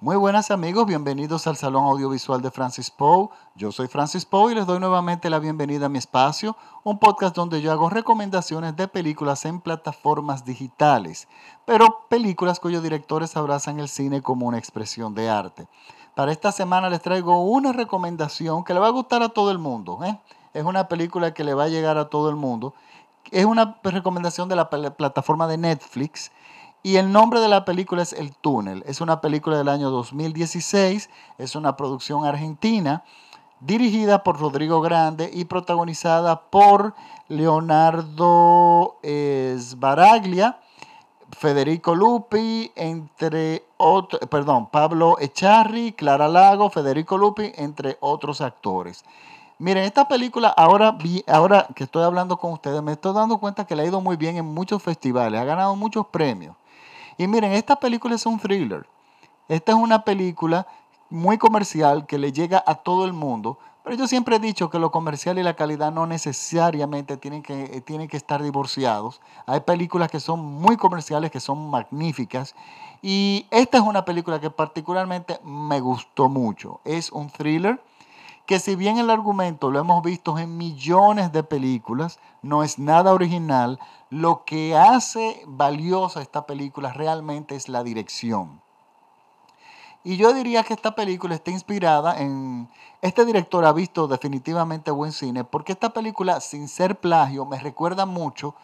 Muy buenas amigos, bienvenidos al Salón Audiovisual de Francis Poe. Yo soy Francis Poe y les doy nuevamente la bienvenida a mi espacio, un podcast donde yo hago recomendaciones de películas en plataformas digitales, pero películas cuyos directores abrazan el cine como una expresión de arte. Para esta semana les traigo una recomendación que le va a gustar a todo el mundo. ¿eh? Es una película que le va a llegar a todo el mundo. Es una recomendación de la plataforma de Netflix y el nombre de la película es El Túnel. Es una película del año 2016, es una producción argentina dirigida por Rodrigo Grande y protagonizada por Leonardo Sbaraglia, Federico Lupi, entre otros, perdón, Pablo Echarri, Clara Lago, Federico Lupi, entre otros actores. Miren, esta película, ahora, ahora que estoy hablando con ustedes, me estoy dando cuenta que le ha ido muy bien en muchos festivales, ha ganado muchos premios. Y miren, esta película es un thriller. Esta es una película muy comercial que le llega a todo el mundo. Pero yo siempre he dicho que lo comercial y la calidad no necesariamente tienen que, eh, tienen que estar divorciados. Hay películas que son muy comerciales, que son magníficas. Y esta es una película que particularmente me gustó mucho. Es un thriller que si bien el argumento lo hemos visto en millones de películas, no es nada original, lo que hace valiosa esta película realmente es la dirección. Y yo diría que esta película está inspirada en... Este director ha visto definitivamente buen cine porque esta película, sin ser plagio, me recuerda mucho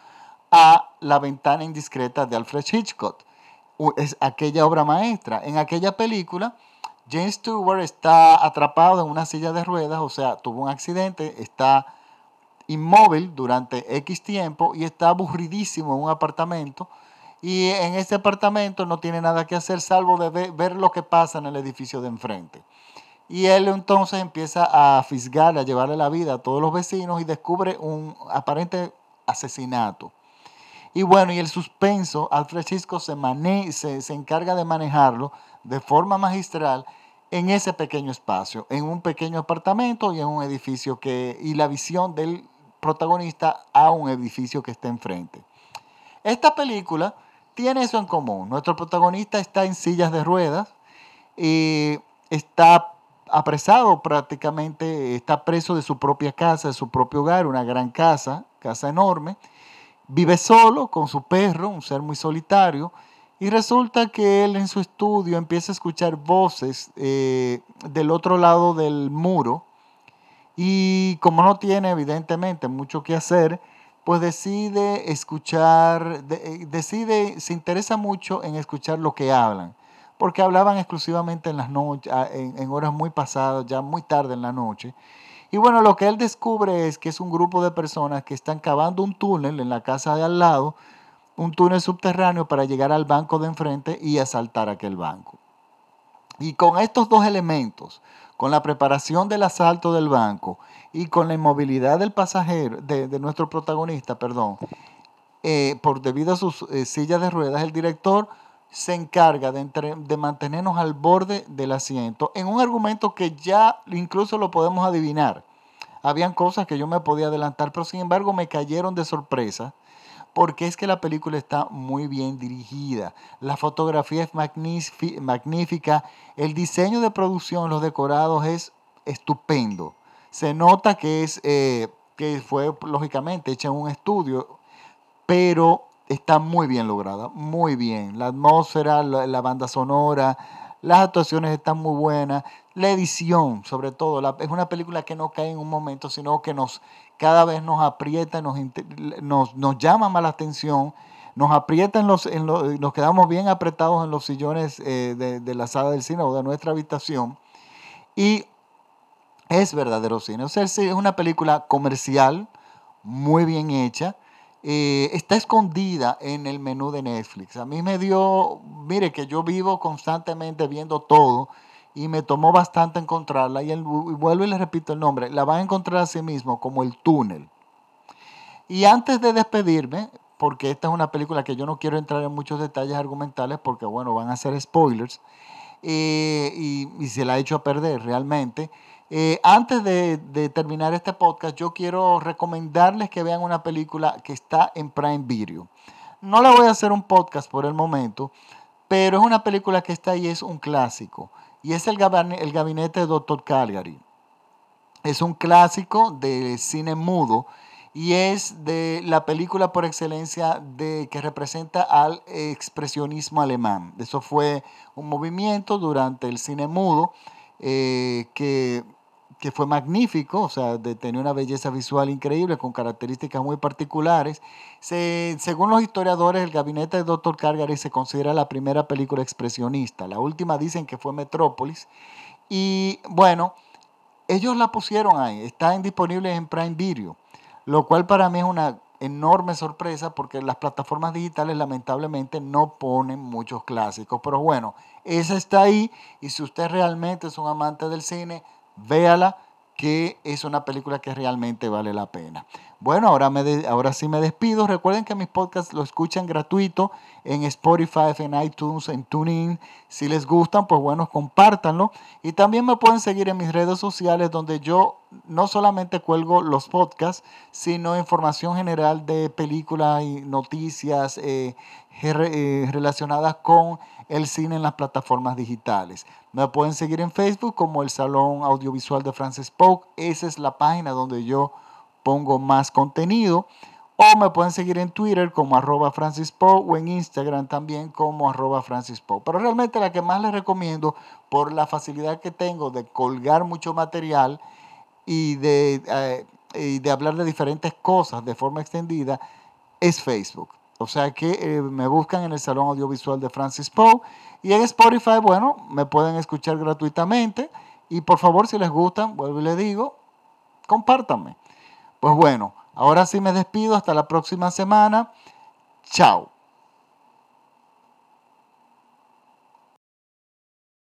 a La ventana indiscreta de Alfred Hitchcock. Es aquella obra maestra. En aquella película James Stewart está atrapado en una silla de ruedas, o sea, tuvo un accidente, está inmóvil durante X tiempo y está aburridísimo en un apartamento. Y en ese apartamento no tiene nada que hacer salvo de ver, lo que pasa en el edificio de enfrente. Y él entonces empieza a fisgar, a llevarle la vida a todos los vecinos y descubre un aparente asesinato. Y bueno, y el suspenso, Alfred Hitchcock se, se encarga de manejarlo de forma magistral en ese pequeño espacio, en un pequeño apartamento y en un edificio que, y la visión del protagonista a un edificio que está enfrente. Esta película tiene eso en común. Nuestro protagonista está en sillas de ruedas y está apresado prácticamente, está preso de su propia casa, de su propio hogar, una gran casa, casa enorme. Vive solo con su perro, un ser muy solitario, y resulta que él en su estudio empieza a escuchar voces eh, del otro lado del muro y como no tiene evidentemente mucho que hacer, pues decide escuchar, eh, decide, se interesa mucho en escuchar lo que hablan, porque hablaban exclusivamente en las noches, en, en horas muy pasadas, ya muy tarde en la noche. Y bueno, lo que él descubre es que es un grupo de personas que están cavando un túnel en la casa de al lado, un túnel subterráneo para llegar al banco de enfrente y asaltar aquel banco. Y con estos dos elementos, con la preparación del asalto del banco y con la inmovilidad del pasajero, de, nuestro protagonista, perdón, eh, por debido a sus eh, sillas de ruedas, el director se encarga de, de, mantenernos al borde del asiento en un argumento que ya incluso lo podemos adivinar. Habían cosas que yo me podía adelantar, pero sin embargo me cayeron de sorpresa porque es que la película está muy bien dirigida. La fotografía es magnífica, el diseño de producción, los decorados es estupendo. Se nota que, es, eh, que fue lógicamente hecha en un estudio, pero está muy bien lograda, muy bien. La atmósfera, la, banda sonora, las actuaciones están muy buenas, la edición sobre todo, es una película que no cae en un momento, sino que nos cada vez nos aprieta, nos, nos, llama más la atención, nos aprieta, en los, en nos quedamos bien apretados en los sillones eh, de, la sala del cine o de nuestra habitación. Y es verdadero cine. O sea, es una película comercial, muy bien hecha. Eh, está escondida en el menú de Netflix. A mí me dio, mire que yo vivo constantemente viendo todo y me tomó bastante encontrarla. Y, vuelvo y le repito el nombre, la van a encontrar a sí mismo como El Túnel. Y antes de despedirme, porque esta es una película que yo no quiero entrar en muchos detalles argumentales porque, bueno, van a ser spoilers eh, y, se la ha hecho a perder realmente. Eh, antes de, terminar este podcast, yo quiero recomendarles que vean una película que está en Prime Video. No la voy a hacer un podcast por el momento, pero es una película que está ahí, es un clásico. Y es el, el gabinete de Dr. Calgary. Es un clásico de cine mudo y es de la película por excelencia de, que representa al expresionismo alemán. Eso fue un movimiento durante el cine mudo eh, que, que, fue magnífico, o sea, de, tenía una belleza visual increíble con características muy particulares. según los historiadores, el gabinete de Dr. Calgary se considera la primera película expresionista. La última dicen que fue Metrópolis. Y bueno, ellos la pusieron ahí, está disponible en Prime Video lo cual para mí es una enorme sorpresa porque las plataformas digitales lamentablemente no ponen muchos clásicos. Pero bueno, esa está ahí y si usted realmente es un amante del cine, véala que es una película que realmente vale la pena. Bueno, ahora, me ahora sí me despido. Recuerden que mis podcasts lo escuchan gratuito en Spotify, en iTunes, en TuneIn. Si les gustan, pues bueno, compártanlo. Y también me pueden seguir en mis redes sociales donde yo no solamente cuelgo los podcasts, sino información general de películas y noticias eh, eh, relacionadas con el cine en las plataformas digitales. Me pueden seguir en Facebook como el Salón Audiovisual de Francis Pope. Esa es la página donde yo pongo más contenido. O me pueden seguir en Twitter como arroba Francis Poe o en Instagram también como arroba Francis Poe. Pero realmente la que más les recomiendo por la facilidad que tengo de colgar mucho material y de, eh, y de hablar de diferentes cosas de forma extendida es Facebook. O sea que eh, me buscan en el Salón Audiovisual de Francis Poe. Y en Spotify, bueno, me pueden escuchar gratuitamente. Y por favor, si les gustan, vuelvo y les digo, compártanme. Pues bueno, ahora sí me despido. Hasta la próxima semana. Chao.